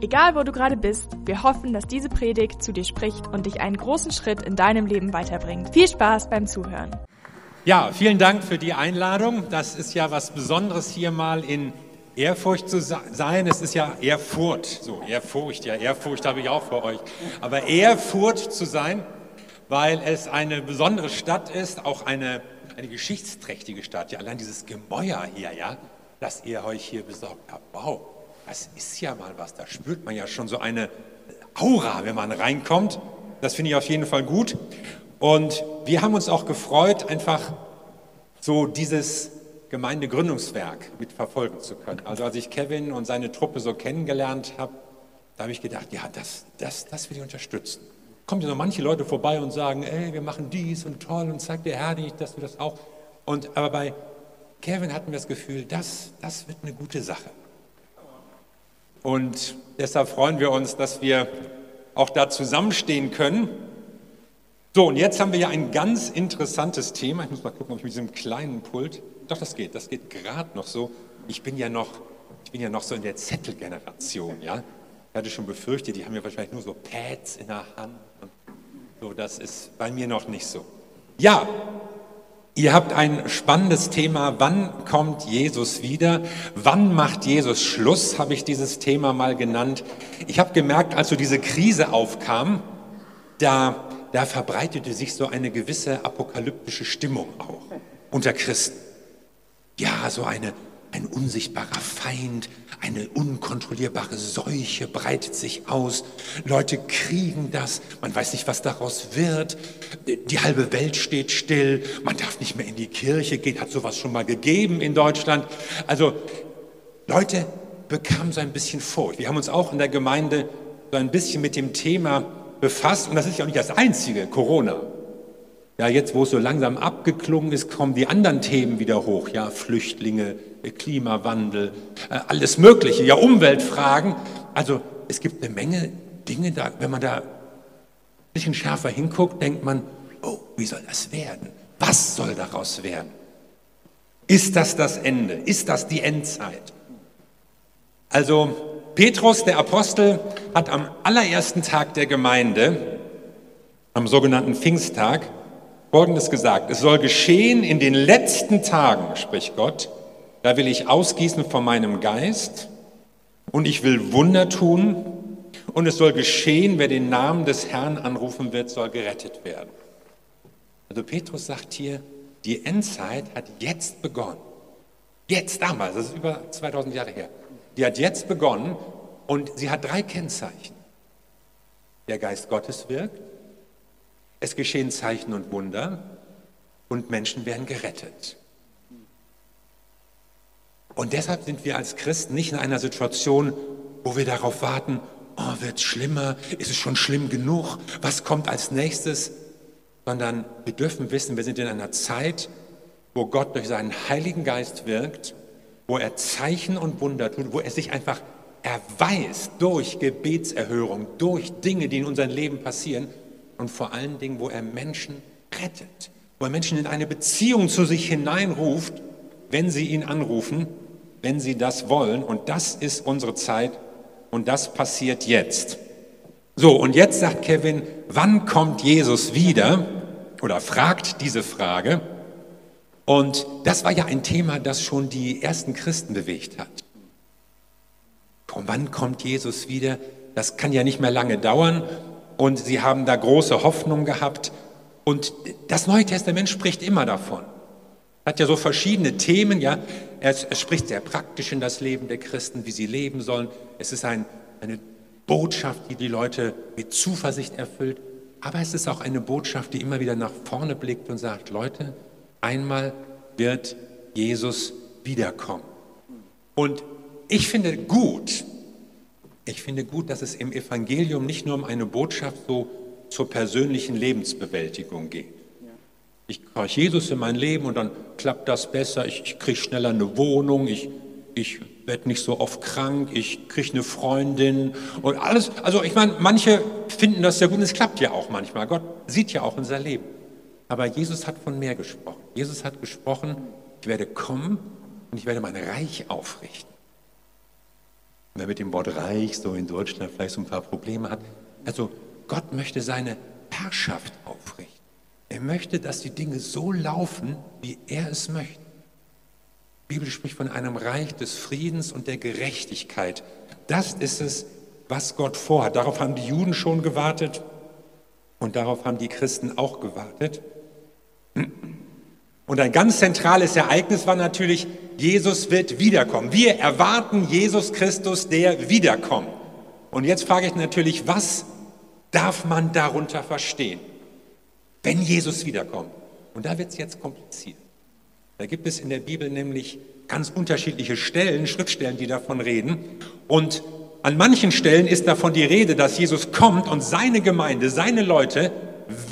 Egal wo du gerade bist, wir hoffen, dass diese Predigt zu dir spricht und dich einen großen Schritt in deinem Leben weiterbringt. Viel Spaß beim Zuhören. Ja, vielen Dank für die Einladung. Das ist ja was Besonderes hier mal in Ehrfurcht zu sein. Es ist ja Ehrfurcht, so Ehrfurcht, ja Ehrfurcht habe ich auch für euch. Aber Ehrfurcht zu sein, weil es eine besondere Stadt ist, auch eine, eine geschichtsträchtige Stadt. Ja, allein dieses Gemäuer hier, ja, das ihr euch hier besorgt habt. Wow das ist ja mal was, da spürt man ja schon so eine Aura, wenn man reinkommt. Das finde ich auf jeden Fall gut. Und wir haben uns auch gefreut, einfach so dieses Gemeindegründungswerk mitverfolgen zu können. Also als ich Kevin und seine Truppe so kennengelernt habe, da habe ich gedacht, ja, das, das, das will ich unterstützen. Kommen ja noch manche Leute vorbei und sagen, ey, wir machen dies und toll und zeigt der Herr nicht, dass wir das auch. Und aber bei Kevin hatten wir das Gefühl, das, das wird eine gute Sache. Und deshalb freuen wir uns, dass wir auch da zusammenstehen können. So, und jetzt haben wir ja ein ganz interessantes Thema. Ich muss mal gucken, ob ich mit diesem kleinen Pult. Doch, das geht, das geht gerade noch so. Ich bin ja noch, ich bin ja noch so in der Zettelgeneration, ja. Ich hatte schon befürchtet, die haben ja wahrscheinlich nur so Pads in der Hand. So, das ist bei mir noch nicht so. Ja, Ihr habt ein spannendes Thema. Wann kommt Jesus wieder? Wann macht Jesus Schluss? Habe ich dieses Thema mal genannt. Ich habe gemerkt, als so diese Krise aufkam, da, da verbreitete sich so eine gewisse apokalyptische Stimmung auch unter Christen. Ja, so eine ein unsichtbarer Feind, eine unkontrollierbare Seuche breitet sich aus. Leute kriegen das, man weiß nicht, was daraus wird. Die halbe Welt steht still, man darf nicht mehr in die Kirche gehen, hat sowas schon mal gegeben in Deutschland. Also Leute bekamen so ein bisschen Furcht. Wir haben uns auch in der Gemeinde so ein bisschen mit dem Thema befasst und das ist ja auch nicht das einzige, Corona. Ja, jetzt, wo es so langsam abgeklungen ist, kommen die anderen Themen wieder hoch. Ja, Flüchtlinge, Klimawandel, äh, alles Mögliche. Ja, Umweltfragen. Also, es gibt eine Menge Dinge da. Wenn man da ein bisschen schärfer hinguckt, denkt man, oh, wie soll das werden? Was soll daraus werden? Ist das das Ende? Ist das die Endzeit? Also, Petrus, der Apostel, hat am allerersten Tag der Gemeinde, am sogenannten Pfingsttag, Folgendes gesagt, es soll geschehen in den letzten Tagen, spricht Gott, da will ich ausgießen von meinem Geist und ich will Wunder tun und es soll geschehen, wer den Namen des Herrn anrufen wird, soll gerettet werden. Also Petrus sagt hier, die Endzeit hat jetzt begonnen. Jetzt damals, das ist über 2000 Jahre her. Die hat jetzt begonnen und sie hat drei Kennzeichen. Der Geist Gottes wirkt, es geschehen Zeichen und Wunder und Menschen werden gerettet. Und deshalb sind wir als Christen nicht in einer Situation, wo wir darauf warten, oh, wird es schlimmer, ist es schon schlimm genug, was kommt als nächstes, sondern wir dürfen wissen, wir sind in einer Zeit, wo Gott durch seinen Heiligen Geist wirkt, wo er Zeichen und Wunder tut, wo er sich einfach erweist durch Gebetserhörung, durch Dinge, die in unserem Leben passieren und vor allen Dingen, wo er Menschen rettet, wo er Menschen in eine Beziehung zu sich hineinruft, wenn sie ihn anrufen, wenn sie das wollen. Und das ist unsere Zeit und das passiert jetzt. So, und jetzt sagt Kevin, wann kommt Jesus wieder? Oder fragt diese Frage. Und das war ja ein Thema, das schon die ersten Christen bewegt hat. Und wann kommt Jesus wieder? Das kann ja nicht mehr lange dauern und sie haben da große Hoffnung gehabt. Und das Neue Testament spricht immer davon. Hat ja so verschiedene Themen, ja. Es, es spricht sehr praktisch in das Leben der Christen, wie sie leben sollen. Es ist ein, eine Botschaft, die die Leute mit Zuversicht erfüllt. Aber es ist auch eine Botschaft, die immer wieder nach vorne blickt und sagt, Leute, einmal wird Jesus wiederkommen. Und ich finde gut, ich finde gut, dass es im Evangelium nicht nur um eine Botschaft so zur persönlichen Lebensbewältigung geht. Ich kriege Jesus in mein Leben und dann klappt das besser. Ich, ich kriege schneller eine Wohnung. Ich, ich werde nicht so oft krank. Ich kriege eine Freundin und alles. Also ich meine, manche finden das sehr gut und es klappt ja auch manchmal. Gott sieht ja auch unser Leben. Aber Jesus hat von mehr gesprochen. Jesus hat gesprochen, ich werde kommen und ich werde mein Reich aufrichten. Wer mit dem Wort Reich so in Deutschland vielleicht so ein paar Probleme hat. Also Gott möchte seine Herrschaft aufrichten. Er möchte, dass die Dinge so laufen, wie er es möchte. Die Bibel spricht von einem Reich des Friedens und der Gerechtigkeit. Das ist es, was Gott vorhat. Darauf haben die Juden schon gewartet und darauf haben die Christen auch gewartet. Und ein ganz zentrales Ereignis war natürlich, Jesus wird wiederkommen. Wir erwarten Jesus Christus, der wiederkommt. Und jetzt frage ich natürlich, was darf man darunter verstehen, wenn Jesus wiederkommt? Und da wird es jetzt kompliziert. Da gibt es in der Bibel nämlich ganz unterschiedliche Stellen, Schriftstellen, die davon reden. Und an manchen Stellen ist davon die Rede, dass Jesus kommt und seine Gemeinde, seine Leute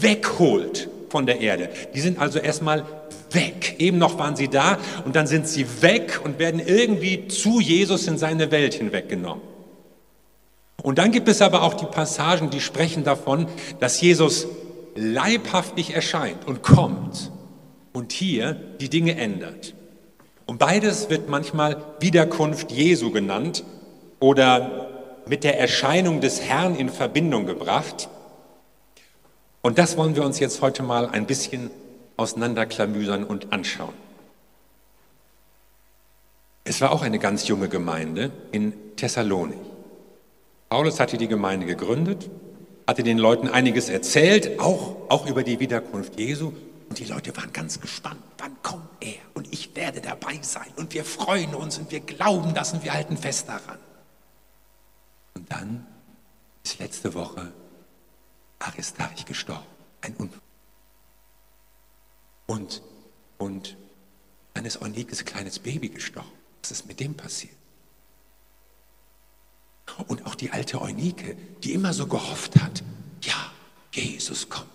wegholt von der Erde. Die sind also erstmal weg. Eben noch waren sie da und dann sind sie weg und werden irgendwie zu Jesus in seine Welt hinweggenommen. Und dann gibt es aber auch die Passagen, die sprechen davon, dass Jesus leibhaftig erscheint und kommt und hier die Dinge ändert. Und beides wird manchmal Wiederkunft Jesu genannt oder mit der Erscheinung des Herrn in Verbindung gebracht. Und das wollen wir uns jetzt heute mal ein bisschen auseinanderklamüsern und anschauen. Es war auch eine ganz junge Gemeinde in Thessalonik. Paulus hatte die Gemeinde gegründet, hatte den Leuten einiges erzählt, auch, auch über die Wiederkunft Jesu. Und die Leute waren ganz gespannt, wann kommt er? Und ich werde dabei sein. Und wir freuen uns und wir glauben das und wir halten fest daran. Und dann ist letzte Woche Aristarch gestorben. Ein Unfall. Und, und dann ist Eunikes kleines Baby gestorben. Was ist mit dem passiert? Und auch die alte Eunike, die immer so gehofft hat, ja, Jesus kommt,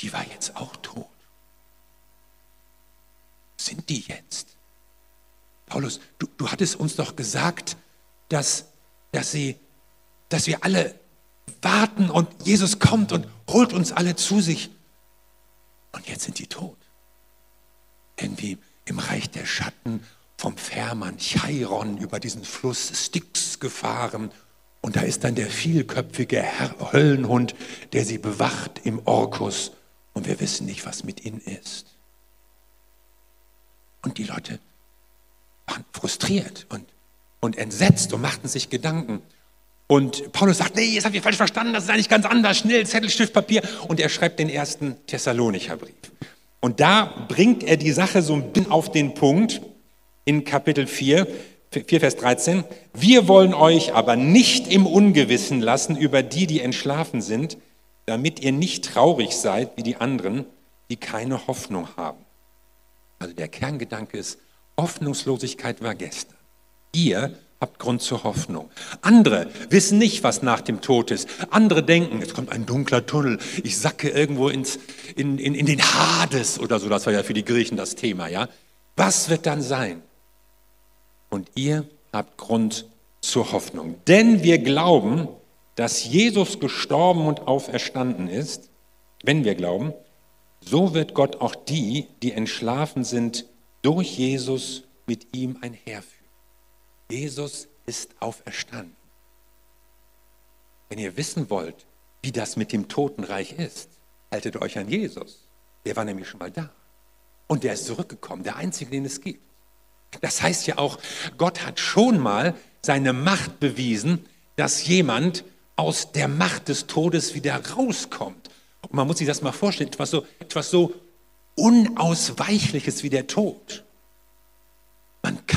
die war jetzt auch tot. Sind die jetzt? Paulus, du, du hattest uns doch gesagt, dass, dass, sie, dass wir alle warten und Jesus kommt und holt uns alle zu sich. Und jetzt sind die tot. Irgendwie im Reich der Schatten vom Fährmann Chairon über diesen Fluss Styx gefahren. Und da ist dann der vielköpfige Herr Höllenhund, der sie bewacht im Orkus. Und wir wissen nicht, was mit ihnen ist. Und die Leute waren frustriert und, und entsetzt und machten sich Gedanken. Und Paulus sagt, nee, jetzt habt ihr falsch verstanden, das ist eigentlich ganz anders, schnell, Zettel, Stift, Papier. Und er schreibt den ersten Thessalonicher Brief. Und da bringt er die Sache so ein bisschen auf den Punkt in Kapitel 4, 4, Vers 13. Wir wollen euch aber nicht im Ungewissen lassen über die, die entschlafen sind, damit ihr nicht traurig seid wie die anderen, die keine Hoffnung haben. Also der Kerngedanke ist, Hoffnungslosigkeit war gestern. Ihr habt Grund zur Hoffnung. Andere wissen nicht, was nach dem Tod ist. Andere denken, es kommt ein dunkler Tunnel, ich sacke irgendwo ins, in, in, in den Hades oder so, das war ja für die Griechen das Thema, ja. Was wird dann sein? Und ihr habt Grund zur Hoffnung. Denn wir glauben, dass Jesus gestorben und auferstanden ist. Wenn wir glauben, so wird Gott auch die, die entschlafen sind, durch Jesus mit ihm einherführen. Jesus ist auferstanden. Wenn ihr wissen wollt, wie das mit dem Totenreich ist, haltet euch an Jesus. Der war nämlich schon mal da. Und der ist zurückgekommen, der einzige, den es gibt. Das heißt ja auch, Gott hat schon mal seine Macht bewiesen, dass jemand aus der Macht des Todes wieder rauskommt. Und man muss sich das mal vorstellen, etwas so, etwas so Unausweichliches wie der Tod.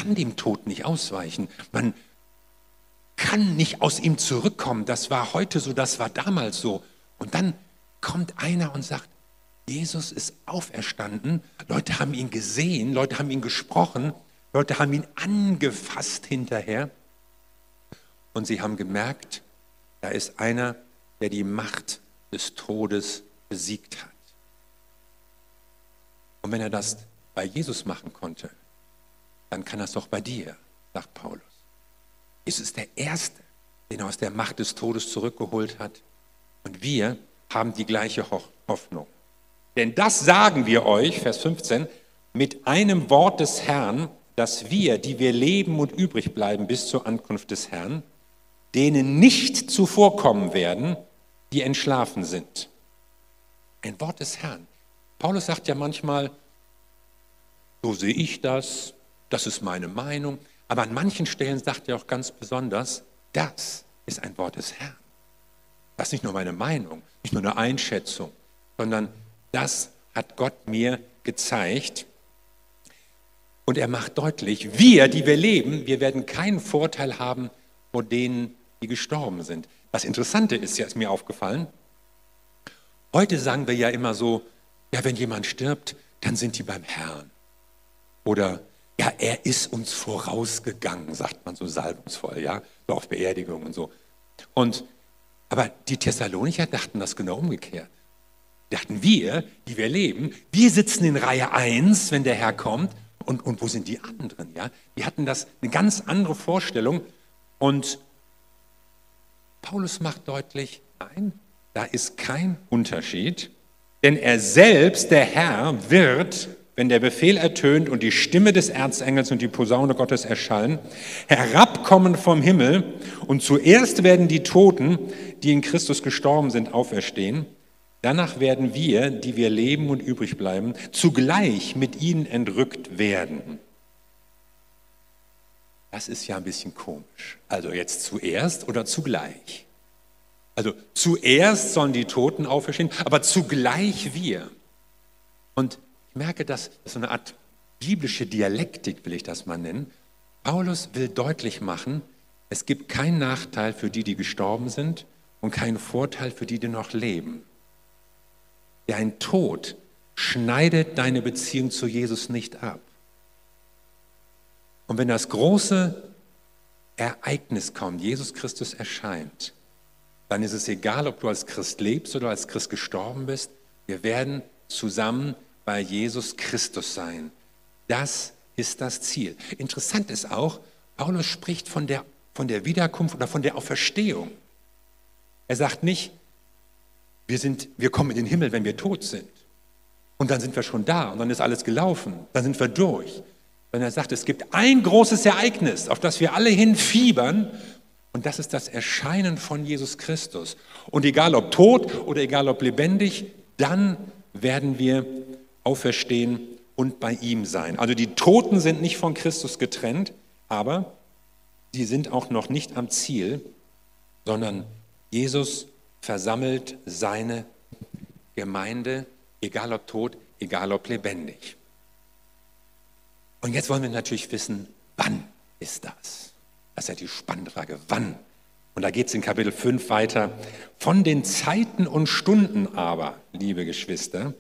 Kann dem Tod nicht ausweichen. Man kann nicht aus ihm zurückkommen. Das war heute so, das war damals so. Und dann kommt einer und sagt, Jesus ist auferstanden. Leute haben ihn gesehen, Leute haben ihn gesprochen, Leute haben ihn angefasst hinterher. Und sie haben gemerkt, da ist einer, der die Macht des Todes besiegt hat. Und wenn er das bei Jesus machen konnte, dann kann es doch bei dir, sagt Paulus. Jesus ist der Erste, den er aus der Macht des Todes zurückgeholt hat. Und wir haben die gleiche Hoffnung. Denn das sagen wir euch, Vers 15, mit einem Wort des Herrn, dass wir, die wir leben und übrig bleiben bis zur Ankunft des Herrn, denen nicht zuvorkommen werden, die entschlafen sind. Ein Wort des Herrn. Paulus sagt ja manchmal, so sehe ich das, das ist meine Meinung, aber an manchen Stellen sagt er auch ganz besonders, das ist ein Wort des Herrn. Das ist nicht nur meine Meinung, nicht nur eine Einschätzung, sondern das hat Gott mir gezeigt. Und er macht deutlich, wir, die wir leben, wir werden keinen Vorteil haben vor denen, die gestorben sind. Das Interessante ist ist mir aufgefallen, heute sagen wir ja immer so, ja, wenn jemand stirbt, dann sind die beim Herrn. Oder ja, er ist uns vorausgegangen, sagt man so salbungsvoll, ja, so auf Beerdigung und so. Und, aber die Thessalonicher dachten das genau umgekehrt. Dachten wir, die wir leben, wir sitzen in Reihe 1, wenn der Herr kommt, und, und wo sind die anderen, ja? Die hatten das, eine ganz andere Vorstellung. Und Paulus macht deutlich, nein, da ist kein Unterschied, denn er selbst, der Herr, wird wenn der Befehl ertönt und die Stimme des Erzengels und die Posaune Gottes erschallen, herabkommen vom Himmel und zuerst werden die Toten, die in Christus gestorben sind, auferstehen. Danach werden wir, die wir leben und übrig bleiben, zugleich mit ihnen entrückt werden. Das ist ja ein bisschen komisch. Also jetzt zuerst oder zugleich? Also zuerst sollen die Toten auferstehen, aber zugleich wir. Und merke, das so eine Art biblische Dialektik, will ich das mal nennen. Paulus will deutlich machen, es gibt keinen Nachteil für die, die gestorben sind und keinen Vorteil für die, die noch leben. Dein Tod schneidet deine Beziehung zu Jesus nicht ab. Und wenn das große Ereignis kommt, Jesus Christus erscheint, dann ist es egal, ob du als Christ lebst oder als Christ gestorben bist. Wir werden zusammen bei Jesus Christus sein. Das ist das Ziel. Interessant ist auch, Paulus spricht von der, von der Wiederkunft oder von der Auferstehung. Er sagt nicht, wir, sind, wir kommen in den Himmel, wenn wir tot sind. Und dann sind wir schon da und dann ist alles gelaufen. Dann sind wir durch. Wenn er sagt, es gibt ein großes Ereignis, auf das wir alle hinfiebern, und das ist das Erscheinen von Jesus Christus. Und egal ob tot oder egal ob lebendig, dann werden wir auferstehen und bei ihm sein. Also die Toten sind nicht von Christus getrennt, aber sie sind auch noch nicht am Ziel, sondern Jesus versammelt seine Gemeinde, egal ob tot, egal ob lebendig. Und jetzt wollen wir natürlich wissen, wann ist das? Das ist ja die spannende Frage, wann? Und da geht es in Kapitel 5 weiter. Von den Zeiten und Stunden aber, liebe Geschwister,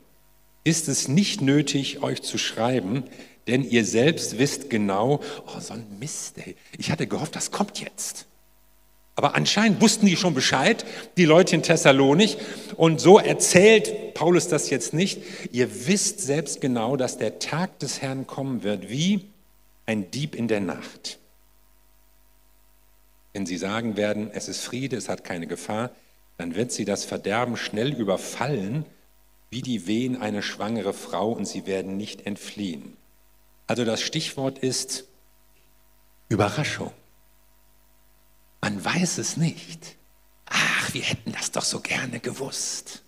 ist es nicht nötig, euch zu schreiben, denn ihr selbst wisst genau, oh, so ein Mist, ey. ich hatte gehofft, das kommt jetzt. Aber anscheinend wussten die schon Bescheid, die Leute in Thessalonik. Und so erzählt Paulus das jetzt nicht. Ihr wisst selbst genau, dass der Tag des Herrn kommen wird, wie ein Dieb in der Nacht. Wenn sie sagen werden, es ist Friede, es hat keine Gefahr, dann wird sie das Verderben schnell überfallen wie die Wehen eine schwangere Frau und sie werden nicht entfliehen. Also das Stichwort ist Überraschung. Man weiß es nicht. Ach, wir hätten das doch so gerne gewusst.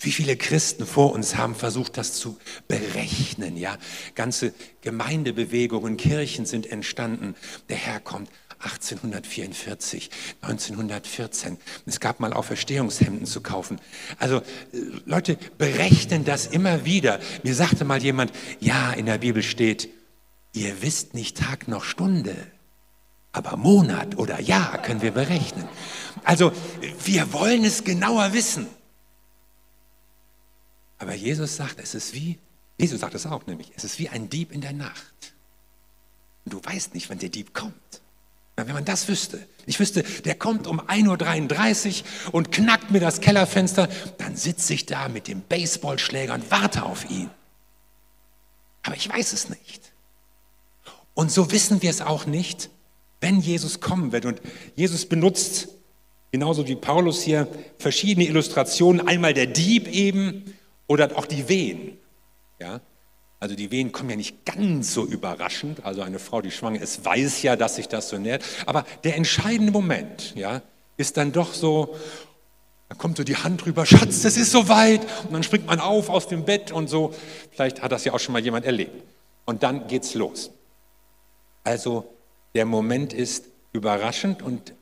Wie viele Christen vor uns haben versucht, das zu berechnen, ja? Ganze Gemeindebewegungen, Kirchen sind entstanden. Der Herr kommt 1844, 1914. Es gab mal Auferstehungshemden zu kaufen. Also äh, Leute berechnen das immer wieder. Mir sagte mal jemand, ja, in der Bibel steht, ihr wisst nicht Tag noch Stunde, aber Monat oder Jahr können wir berechnen. Also wir wollen es genauer wissen. Aber Jesus sagt, es ist wie, Jesus sagt es auch nämlich, es ist wie ein Dieb in der Nacht. Und du weißt nicht, wann der Dieb kommt. Wenn man das wüsste, ich wüsste, der kommt um 1.33 Uhr und knackt mir das Kellerfenster, dann sitze ich da mit dem Baseballschläger und warte auf ihn. aber ich weiß es nicht. Und so wissen wir es auch nicht, wenn Jesus kommen wird. Und Jesus benutzt, genauso wie Paulus hier, verschiedene Illustrationen. Einmal der Dieb eben oder auch die Wehen. Ja? Also die Wehen kommen ja nicht ganz so überraschend. Also eine Frau, die schwanger ist, weiß ja, dass sich das so nährt. Aber der entscheidende Moment ja, ist dann doch so, da kommt so die Hand rüber, Schatz, es ist so weit. Und dann springt man auf aus dem Bett und so. Vielleicht hat das ja auch schon mal jemand erlebt. Und dann geht's los. Also der Moment ist überraschend und,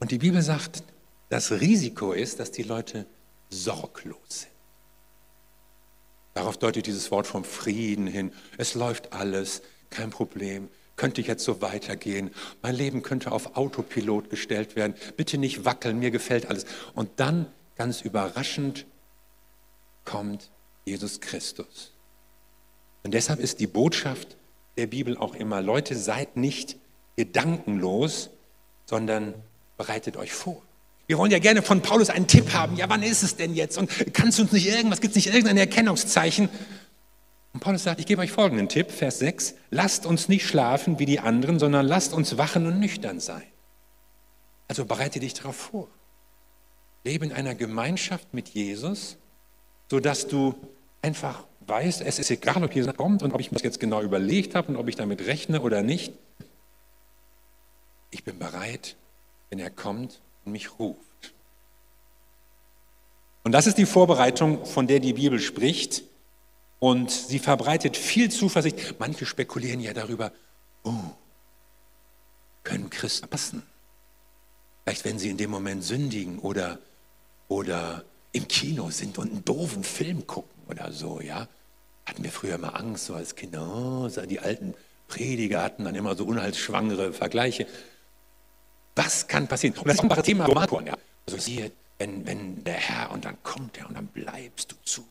und die Bibel sagt, das Risiko ist, dass die Leute sorglos sind. Darauf deutet dieses Wort vom Frieden hin. Es läuft alles, kein Problem. Könnte jetzt so weitergehen. Mein Leben könnte auf Autopilot gestellt werden. Bitte nicht wackeln, mir gefällt alles. Und dann, ganz überraschend, kommt Jesus Christus. Und deshalb ist die Botschaft der Bibel auch immer, Leute, seid nicht gedankenlos, sondern bereitet euch vor. Wir wollen ja gerne von Paulus einen Tipp haben. Ja, wann ist es denn jetzt? Und kannst du uns nicht irgendwas, gibt es nicht irgendein Erkennungszeichen? Und Paulus sagt, ich gebe euch folgenden Tipp, Vers 6, lasst uns nicht schlafen wie die anderen, sondern lasst uns wachen und nüchtern sein. Also bereite dich darauf vor. Lebe in einer Gemeinschaft mit Jesus, sodass du einfach weißt, es ist egal, ob Jesus kommt und ob ich mir das jetzt genau überlegt habe und ob ich damit rechne oder nicht. Ich bin bereit, wenn er kommt mich ruft. Und das ist die Vorbereitung, von der die Bibel spricht. Und sie verbreitet viel Zuversicht. Manche spekulieren ja darüber, oh, können Christen passen? Vielleicht, wenn sie in dem Moment sündigen oder, oder im Kino sind und einen doofen Film gucken oder so, ja. Hatten wir früher immer Angst, so als Kinder, oh, die alten Prediger hatten dann immer so unheilsschwangere Vergleiche. Was kann passieren? Und das ist ein Thema Romankorn, ja. Also siehe, wenn, wenn der Herr und dann kommt er und dann bleibst du zurück.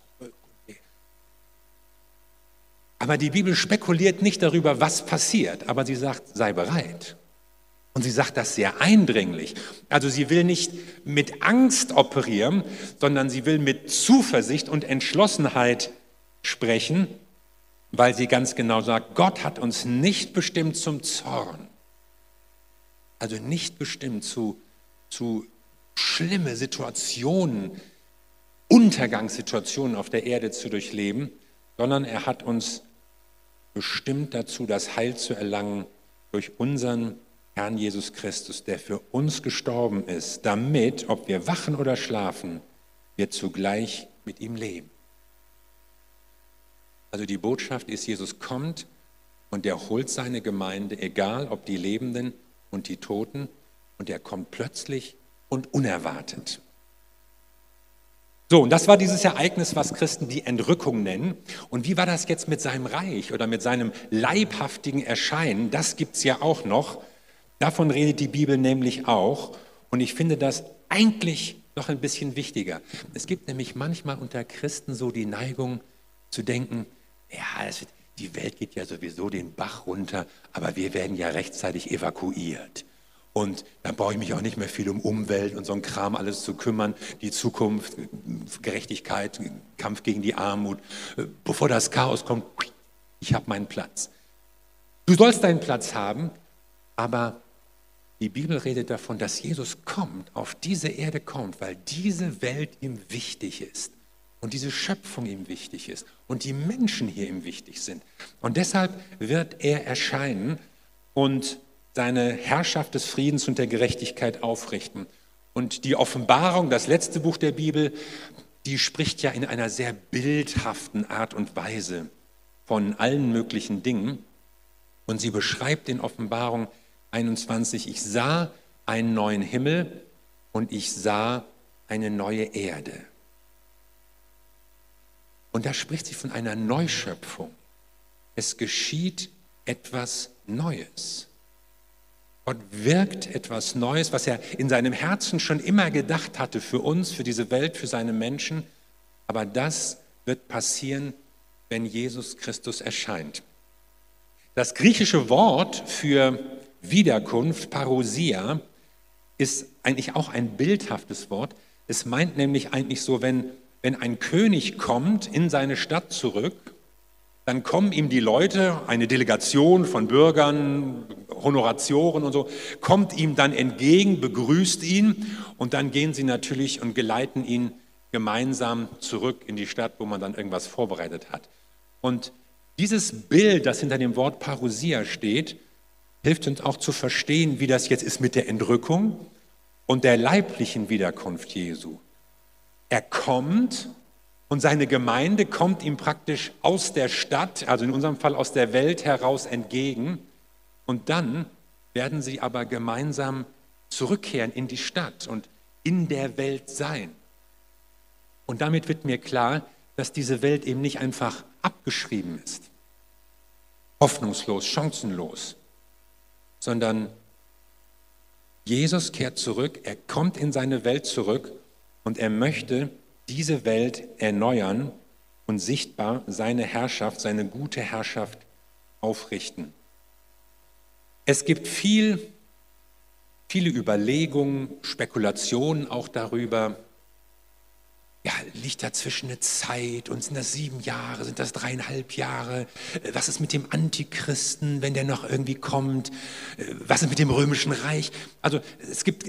Aber die Bibel spekuliert nicht darüber, was passiert, aber sie sagt, sei bereit. Und sie sagt das sehr eindringlich. Also sie will nicht mit Angst operieren, sondern sie will mit Zuversicht und Entschlossenheit sprechen, weil sie ganz genau sagt, Gott hat uns nicht bestimmt zum Zorn, also nicht bestimmt zu, zu schlimme Situationen, Untergangssituationen auf der Erde zu durchleben, sondern er hat uns bestimmt dazu, das Heil zu erlangen durch unseren Herrn Jesus Christus, der für uns gestorben ist, damit, ob wir wachen oder schlafen, wir zugleich mit ihm leben. Also die Botschaft ist, Jesus kommt und er holt seine Gemeinde, egal ob die Lebenden und die Toten, und er kommt plötzlich und unerwartet. So, und das war dieses Ereignis, was Christen die Entrückung nennen. Und wie war das jetzt mit seinem Reich oder mit seinem leibhaftigen Erscheinen? Das gibt es ja auch noch. Davon redet die Bibel nämlich auch. Und ich finde das eigentlich noch ein bisschen wichtiger. Es gibt nämlich manchmal unter Christen so die Neigung zu denken, ja, es wird, die Welt geht ja sowieso den Bach runter, aber wir werden ja rechtzeitig evakuiert. Und dann brauche ich mich auch nicht mehr viel um Umwelt und so ein Kram alles zu kümmern, die Zukunft, Gerechtigkeit, Kampf gegen die Armut. Bevor das Chaos kommt, ich habe meinen Platz. Du sollst deinen Platz haben, aber die Bibel redet davon, dass Jesus kommt, auf diese Erde kommt, weil diese Welt ihm wichtig ist und diese Schöpfung ihm wichtig ist und die Menschen hier ihm wichtig sind. Und deshalb wird er erscheinen und seine Herrschaft des Friedens und der Gerechtigkeit aufrichten. Und die Offenbarung, das letzte Buch der Bibel, die spricht ja in einer sehr bildhaften Art und Weise von allen möglichen Dingen. Und sie beschreibt in Offenbarung 21, ich sah einen neuen Himmel und ich sah eine neue Erde. Und da spricht sie von einer Neuschöpfung. Es geschieht etwas Neues. Gott wirkt etwas Neues, was er in seinem Herzen schon immer gedacht hatte für uns, für diese Welt, für seine Menschen. Aber das wird passieren, wenn Jesus Christus erscheint. Das griechische Wort für Wiederkunft, Parousia, ist eigentlich auch ein bildhaftes Wort. Es meint nämlich eigentlich so, wenn wenn ein König kommt in seine Stadt zurück dann kommen ihm die Leute, eine Delegation von Bürgern, Honoratioren und so, kommt ihm dann entgegen, begrüßt ihn und dann gehen sie natürlich und geleiten ihn gemeinsam zurück in die Stadt, wo man dann irgendwas vorbereitet hat. Und dieses Bild, das hinter dem Wort Parousia steht, hilft uns auch zu verstehen, wie das jetzt ist mit der Entrückung und der leiblichen Wiederkunft Jesu. Er kommt und seine Gemeinde kommt ihm praktisch aus der Stadt, also in unserem Fall aus der Welt heraus entgegen. Und dann werden sie aber gemeinsam zurückkehren in die Stadt und in der Welt sein. Und damit wird mir klar, dass diese Welt eben nicht einfach abgeschrieben ist, hoffnungslos, chancenlos, sondern Jesus kehrt zurück, er kommt in seine Welt zurück und er möchte diese Welt erneuern und sichtbar seine Herrschaft, seine gute Herrschaft aufrichten. Es gibt viel, viele Überlegungen, Spekulationen auch darüber, ja, liegt dazwischen eine Zeit und sind das sieben Jahre, sind das dreieinhalb Jahre? Was ist mit dem Antichristen, wenn der noch irgendwie kommt? Was ist mit dem römischen Reich? Also es gibt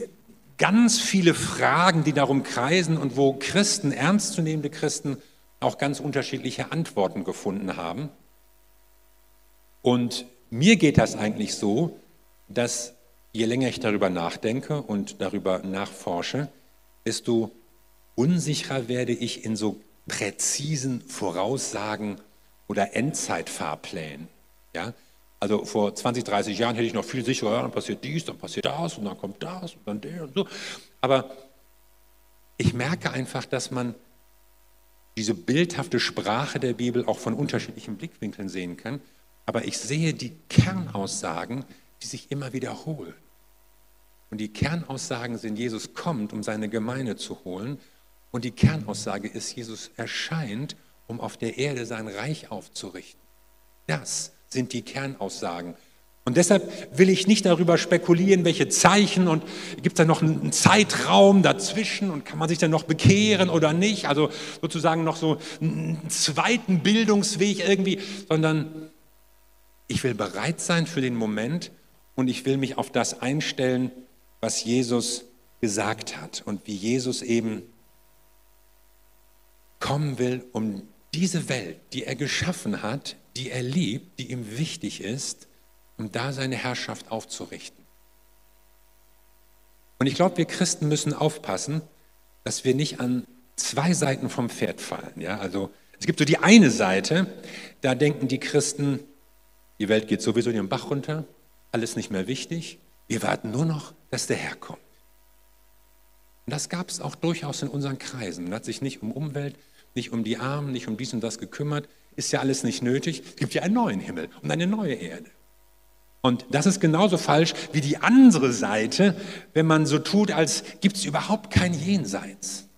ganz viele Fragen, die darum kreisen und wo Christen, ernstzunehmende Christen, auch ganz unterschiedliche Antworten gefunden haben. Und mir geht das eigentlich so, dass je länger ich darüber nachdenke und darüber nachforsche, desto unsicherer werde ich in so präzisen Voraussagen oder Endzeitfahrplänen. Ja? Also vor 20, 30 Jahren hätte ich noch viel sicherer, dann passiert dies, dann passiert das und dann kommt das und dann der und so. Aber ich merke einfach, dass man diese bildhafte Sprache der Bibel auch von unterschiedlichen Blickwinkeln sehen kann. Aber ich sehe die Kernaussagen, die sich immer wiederholen. Und die Kernaussagen sind, Jesus kommt, um seine Gemeinde zu holen. Und die Kernaussage ist, Jesus erscheint, um auf der Erde sein Reich aufzurichten. Das sind die Kernaussagen. Und deshalb will ich nicht darüber spekulieren, welche Zeichen und gibt es da noch einen Zeitraum dazwischen und kann man sich dann noch bekehren oder nicht, also sozusagen noch so einen zweiten Bildungsweg irgendwie, sondern ich will bereit sein für den Moment und ich will mich auf das einstellen, was Jesus gesagt hat und wie Jesus eben kommen will, um diese Welt, die er geschaffen hat, die er liebt, die ihm wichtig ist, um da seine Herrschaft aufzurichten. Und ich glaube, wir Christen müssen aufpassen, dass wir nicht an zwei Seiten vom Pferd fallen. Ja, also es gibt so die eine Seite, da denken die Christen, die Welt geht sowieso in den Bach runter, alles nicht mehr wichtig, wir warten nur noch, dass der Herr kommt. Und das gab es auch durchaus in unseren Kreisen. Man hat sich nicht um Umwelt, nicht um die Armen, nicht um dies und das gekümmert. Ist ja alles nicht nötig. Es gibt ja einen neuen Himmel und eine neue Erde. Und das ist genauso falsch wie die andere Seite, wenn man so tut, als gibt es überhaupt kein Jenseits.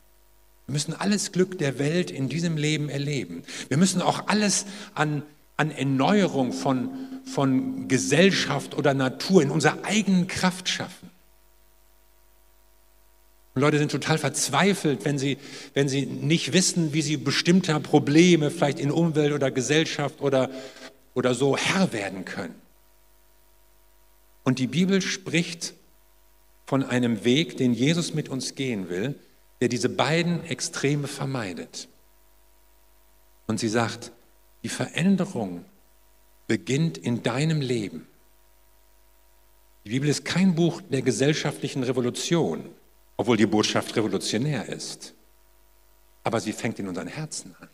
Wir müssen alles Glück der Welt in diesem Leben erleben. Wir müssen auch alles an, an Erneuerung von, von Gesellschaft oder Natur in unserer eigenen Kraft schaffen. Und Leute sind total verzweifelt, wenn sie, wenn sie nicht wissen, wie sie bestimmter Probleme vielleicht in Umwelt oder Gesellschaft oder, oder so Herr werden können. Und die Bibel spricht von einem Weg, den Jesus mit uns gehen will, der diese beiden Extreme vermeidet. Und sie sagt, die Veränderung beginnt in deinem Leben. Die Bibel ist kein Buch der gesellschaftlichen Revolution obwohl die Botschaft revolutionär ist. Aber sie fängt in unseren Herzen an.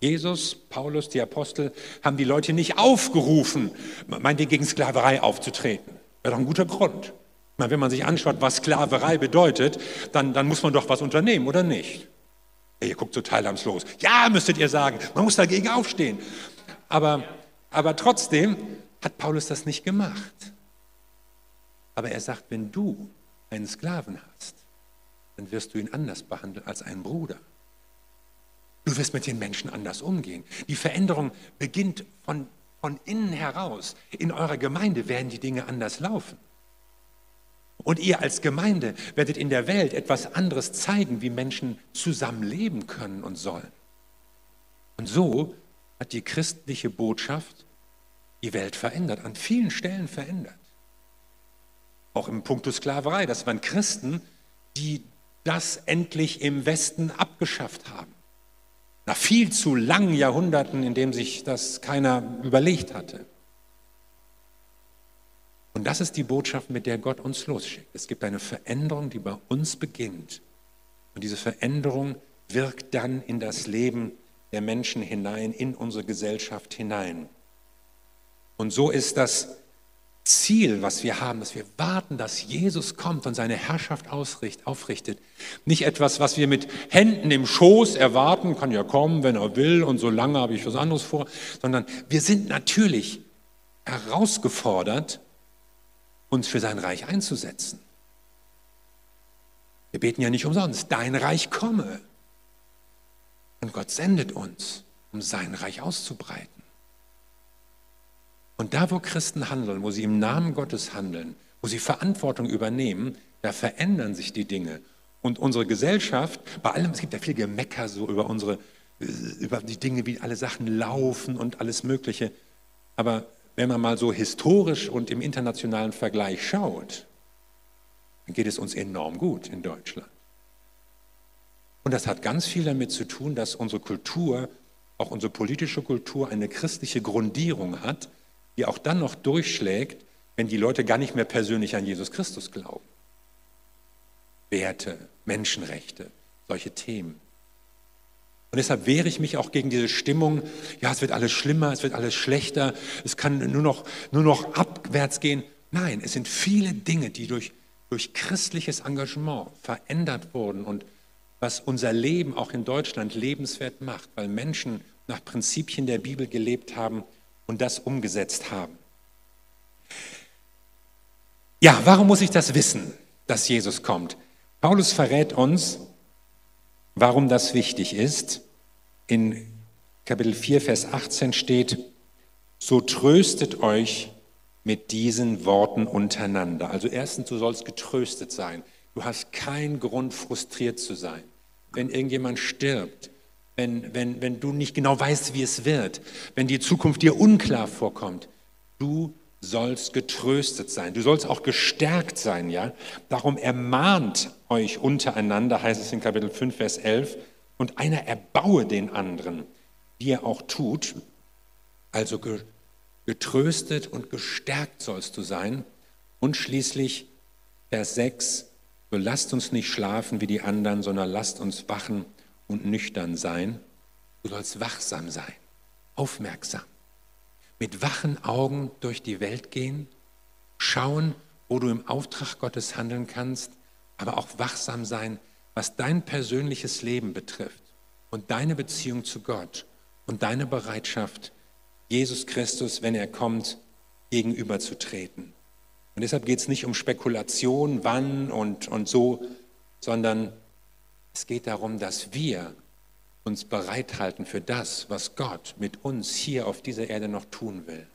Jesus, Paulus, die Apostel haben die Leute nicht aufgerufen, meinetwegen gegen Sklaverei aufzutreten. Wäre doch ein guter Grund. Meine, wenn man sich anschaut, was Sklaverei bedeutet, dann, dann muss man doch was unternehmen, oder nicht? Ihr guckt so teilnahmslos. Ja, müsstet ihr sagen, man muss dagegen aufstehen. Aber, aber trotzdem hat Paulus das nicht gemacht. Aber er sagt, wenn du einen Sklaven hast, dann wirst du ihn anders behandeln als einen Bruder. Du wirst mit den Menschen anders umgehen. Die Veränderung beginnt von, von innen heraus. In eurer Gemeinde werden die Dinge anders laufen. Und ihr als Gemeinde werdet in der Welt etwas anderes zeigen, wie Menschen zusammenleben können und sollen. Und so hat die christliche Botschaft die Welt verändert, an vielen Stellen verändert. Auch im Punkto Sklaverei. Das waren Christen, die das endlich im Westen abgeschafft haben. Nach viel zu langen Jahrhunderten, in dem sich das keiner überlegt hatte. Und das ist die Botschaft, mit der Gott uns losschickt. Es gibt eine Veränderung, die bei uns beginnt. Und diese Veränderung wirkt dann in das Leben der Menschen hinein, in unsere Gesellschaft hinein. Und so ist das Ziel, was wir haben, dass wir warten, dass Jesus kommt und seine Herrschaft ausricht, aufrichtet. Nicht etwas, was wir mit Händen im Schoß erwarten, kann ja kommen, wenn er will und so lange habe ich was anderes vor, sondern wir sind natürlich herausgefordert, uns für sein Reich einzusetzen. Wir beten ja nicht umsonst, dein Reich komme. Und Gott sendet uns, um sein Reich auszubreiten. Und da, wo Christen handeln, wo sie im Namen Gottes handeln, wo sie Verantwortung übernehmen, da verändern sich die Dinge. Und unsere Gesellschaft, bei allem, es gibt ja viel Gemecker so über unsere, über die Dinge, wie alle Sachen laufen und alles Mögliche. Aber wenn man mal so historisch und im internationalen Vergleich schaut, dann geht es uns enorm gut in Deutschland. Und das hat ganz viel damit zu tun, dass unsere Kultur, auch unsere politische Kultur, eine christliche Grundierung hat, die auch dann noch durchschlägt, wenn die Leute gar nicht mehr persönlich an Jesus Christus glauben. Werte, Menschenrechte, solche Themen. Und deshalb wehre ich mich auch gegen diese Stimmung, ja, es wird alles schlimmer, es wird alles schlechter, es kann nur noch, nur noch abwärts gehen. Nein, es sind viele Dinge, die durch, durch christliches Engagement verändert wurden und was unser Leben auch in Deutschland lebenswert macht, weil Menschen nach Prinzipien der Bibel gelebt haben, und das umgesetzt haben. Ja, warum muss ich das wissen, dass Jesus kommt? Paulus verrät uns, warum das wichtig ist. In Kapitel 4, Vers 18 steht, so tröstet euch mit diesen Worten untereinander. Also erstens, du sollst getröstet sein. Du hast keinen Grund, frustriert zu sein. Wenn irgendjemand stirbt, wenn, wenn, wenn du nicht genau weißt, wie es wird, wenn die Zukunft dir unklar vorkommt. Du sollst getröstet sein. Du sollst auch gestärkt sein, ja? Darum ermahnt euch untereinander, heißt es in Kapitel 5, Vers 11, und einer erbaue den anderen, wie er auch tut. Also getröstet und gestärkt sollst du sein. Und schließlich Vers 6, so lasst uns nicht schlafen wie die anderen, sondern lasst uns wachen und nüchtern sein. Du sollst wachsam sein, aufmerksam. Mit wachen Augen durch die Welt gehen, schauen, wo du im Auftrag Gottes handeln kannst, aber auch wachsam sein, was dein persönliches Leben betrifft und deine Beziehung zu Gott und deine Bereitschaft, Jesus Christus, wenn er kommt, gegenüberzutreten. Und deshalb geht es nicht um Spekulation, wann und, und so, sondern es geht darum, dass wir uns bereithalten für das, was Gott mit uns hier auf dieser Erde noch tun will.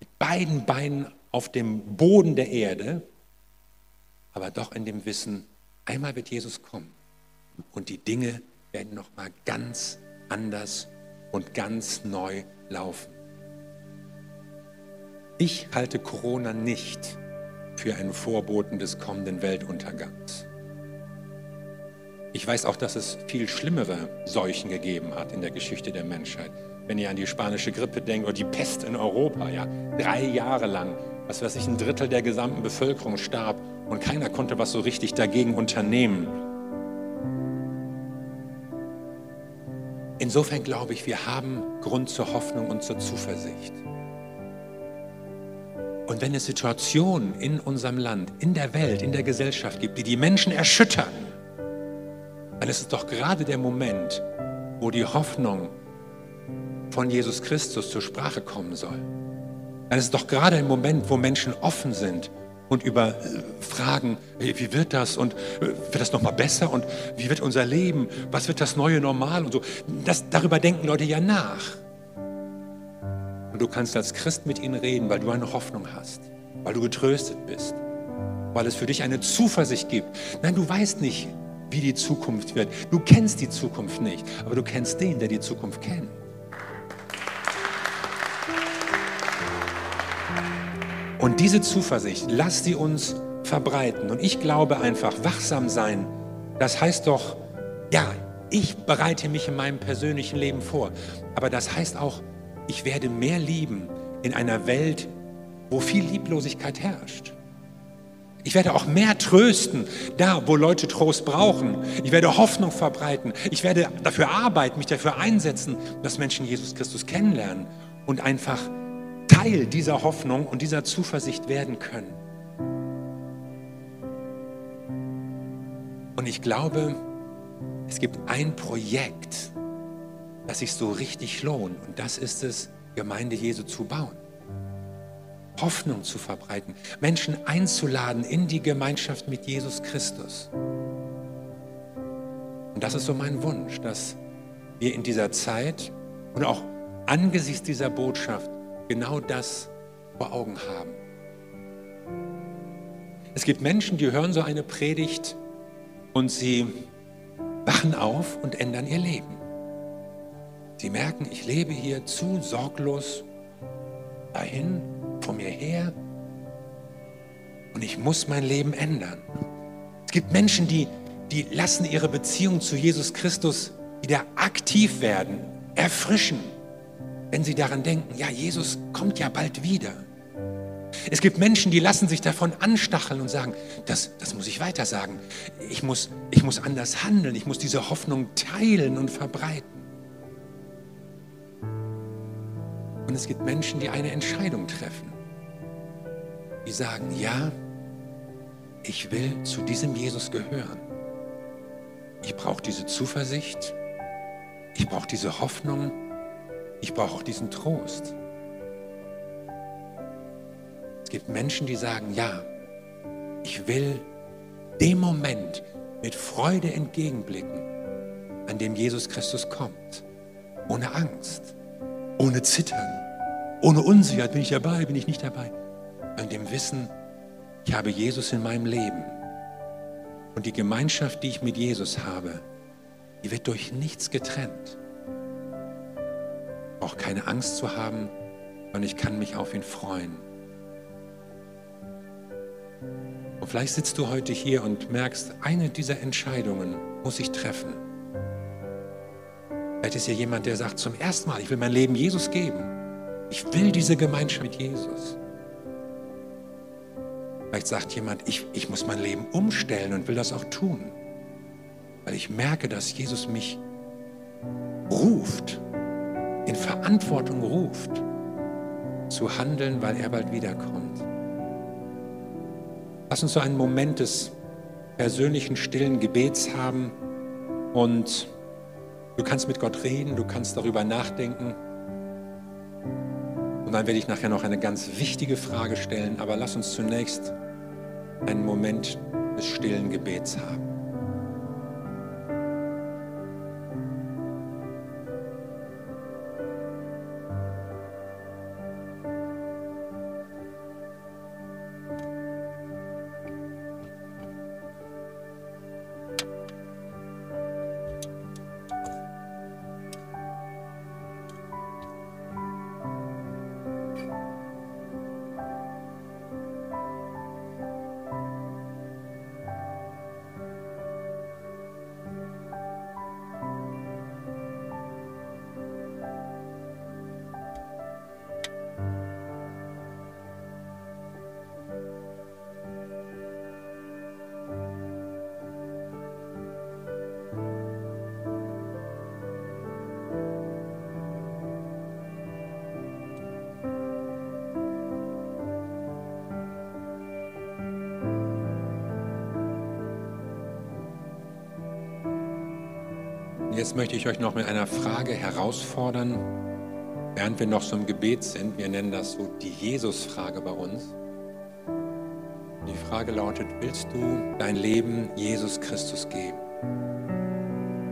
Mit beiden Beinen auf dem Boden der Erde, aber doch in dem Wissen, einmal wird Jesus kommen und die Dinge werden noch mal ganz anders und ganz neu laufen. Ich halte Corona nicht für einen Vorboten des kommenden Weltuntergangs. Ich weiß auch, dass es viel schlimmere Seuchen gegeben hat in der Geschichte der Menschheit. Wenn ihr an die spanische Grippe denkt oder die Pest in Europa, ja, drei Jahre lang, was weiß ich, ein Drittel der gesamten Bevölkerung starb und keiner konnte was so richtig dagegen unternehmen. Insofern glaube ich, wir haben Grund zur Hoffnung und zur Zuversicht. Und wenn es Situationen in unserem Land, in der Welt, in der Gesellschaft gibt, die die Menschen erschüttern, ist es doch gerade der Moment, wo die Hoffnung von Jesus Christus zur Sprache kommen soll. Dann ist es doch gerade ein Moment, wo Menschen offen sind und über äh, Fragen, wie wird das und äh, wird das nochmal besser und wie wird unser Leben, was wird das neue Normal und so. Das, darüber denken Leute ja nach. Und du kannst als Christ mit ihnen reden, weil du eine Hoffnung hast, weil du getröstet bist, weil es für dich eine Zuversicht gibt. Nein, du weißt nicht, wie die Zukunft wird. Du kennst die Zukunft nicht, aber du kennst den, der die Zukunft kennt. Und diese Zuversicht, lass sie uns verbreiten. Und ich glaube einfach, wachsam sein, das heißt doch, ja, ich bereite mich in meinem persönlichen Leben vor. Aber das heißt auch, ich werde mehr lieben in einer Welt, wo viel Lieblosigkeit herrscht. Ich werde auch mehr trösten, da wo Leute Trost brauchen. Ich werde Hoffnung verbreiten. Ich werde dafür arbeiten, mich dafür einsetzen, dass Menschen Jesus Christus kennenlernen und einfach Teil dieser Hoffnung und dieser Zuversicht werden können. Und ich glaube, es gibt ein Projekt, das sich so richtig lohnt. Und das ist es, Gemeinde Jesu zu bauen. Hoffnung zu verbreiten, Menschen einzuladen in die Gemeinschaft mit Jesus Christus. Und das ist so mein Wunsch, dass wir in dieser Zeit und auch angesichts dieser Botschaft genau das vor Augen haben. Es gibt Menschen, die hören so eine Predigt und sie wachen auf und ändern ihr Leben. Sie merken, ich lebe hier zu sorglos dahin, vor mir her und ich muss mein Leben ändern. Es gibt Menschen, die, die lassen ihre Beziehung zu Jesus Christus wieder aktiv werden, erfrischen, wenn sie daran denken, ja, Jesus kommt ja bald wieder. Es gibt Menschen, die lassen sich davon anstacheln und sagen, das, das muss ich weiter sagen. Ich muss, ich muss anders handeln. Ich muss diese Hoffnung teilen und verbreiten. Und es gibt Menschen, die eine Entscheidung treffen. Die sagen, ja, ich will zu diesem Jesus gehören. Ich brauche diese Zuversicht. Ich brauche diese Hoffnung. Ich brauche auch diesen Trost. Es gibt Menschen, die sagen, ja, ich will dem Moment mit Freude entgegenblicken, an dem Jesus Christus kommt, ohne Angst, ohne Zittern, ohne Unsicherheit, bin ich dabei, bin ich nicht dabei, an dem Wissen, ich habe Jesus in meinem Leben. Und die Gemeinschaft, die ich mit Jesus habe, die wird durch nichts getrennt. Auch keine Angst zu haben, sondern ich kann mich auf ihn freuen. Und vielleicht sitzt du heute hier und merkst, eine dieser Entscheidungen muss ich treffen. Vielleicht ist hier jemand, der sagt zum ersten Mal, ich will mein Leben Jesus geben. Ich will diese Gemeinschaft mit Jesus. Vielleicht sagt jemand, ich, ich muss mein Leben umstellen und will das auch tun, weil ich merke, dass Jesus mich ruft, in Verantwortung ruft, zu handeln, weil er bald wiederkommt. Lass uns so einen Moment des persönlichen, stillen Gebets haben und du kannst mit Gott reden, du kannst darüber nachdenken. Und dann werde ich nachher noch eine ganz wichtige Frage stellen, aber lass uns zunächst einen Moment des stillen Gebets haben. Jetzt möchte ich euch noch mit einer Frage herausfordern, während wir noch so im Gebet sind. Wir nennen das so die Jesus-Frage bei uns. Die Frage lautet, willst du dein Leben Jesus Christus geben?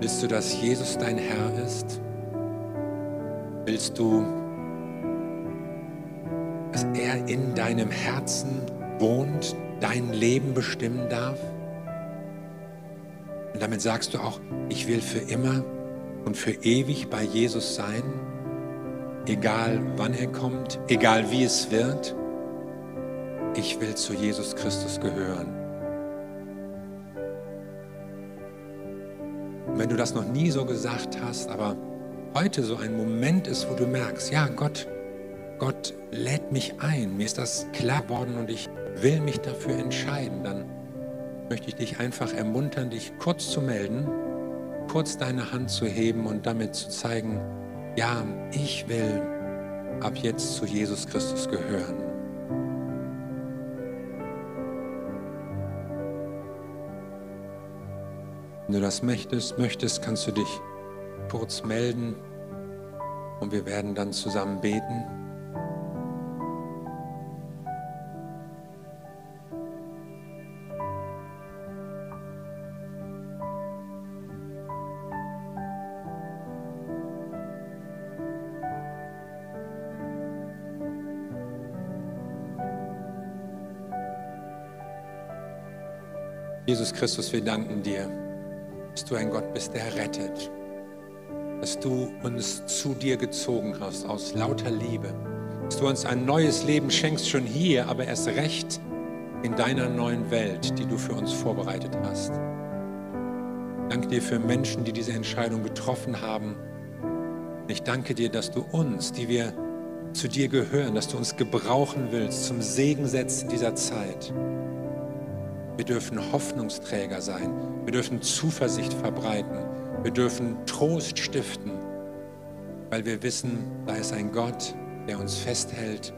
Willst du, dass Jesus dein Herr ist? Willst du, dass er in deinem Herzen wohnt, dein Leben bestimmen darf? Damit sagst du auch, ich will für immer und für ewig bei Jesus sein, egal wann er kommt, egal wie es wird. Ich will zu Jesus Christus gehören. Und wenn du das noch nie so gesagt hast, aber heute so ein Moment ist, wo du merkst, ja, Gott, Gott lädt mich ein, mir ist das klar geworden und ich will mich dafür entscheiden, dann möchte ich dich einfach ermuntern, dich kurz zu melden, kurz deine Hand zu heben und damit zu zeigen, ja, ich will ab jetzt zu Jesus Christus gehören. Wenn du das möchtest, möchtest, kannst du dich kurz melden und wir werden dann zusammen beten. Jesus Christus, wir danken dir, dass du ein Gott bist, der rettet, dass du uns zu dir gezogen hast aus lauter Liebe, dass du uns ein neues Leben schenkst, schon hier, aber erst recht in deiner neuen Welt, die du für uns vorbereitet hast. danke dir für Menschen, die diese Entscheidung getroffen haben. Ich danke dir, dass du uns, die wir zu dir gehören, dass du uns gebrauchen willst zum Segensetzen dieser Zeit. Wir dürfen Hoffnungsträger sein. Wir dürfen Zuversicht verbreiten. Wir dürfen Trost stiften, weil wir wissen, da ist ein Gott, der uns festhält.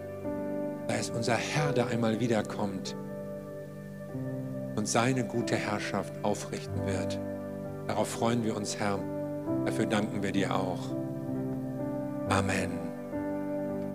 Da ist unser Herr, der einmal wiederkommt und seine gute Herrschaft aufrichten wird. Darauf freuen wir uns, Herr. Dafür danken wir dir auch. Amen.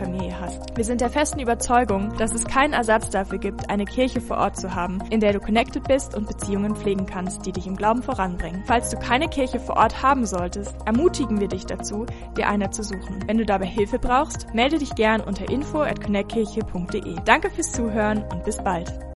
Familie hast. Wir sind der festen Überzeugung, dass es keinen Ersatz dafür gibt, eine Kirche vor Ort zu haben, in der du connected bist und Beziehungen pflegen kannst, die dich im Glauben voranbringen. Falls du keine Kirche vor Ort haben solltest, ermutigen wir dich dazu, dir eine zu suchen. Wenn du dabei Hilfe brauchst, melde dich gern unter info. Danke fürs Zuhören und bis bald.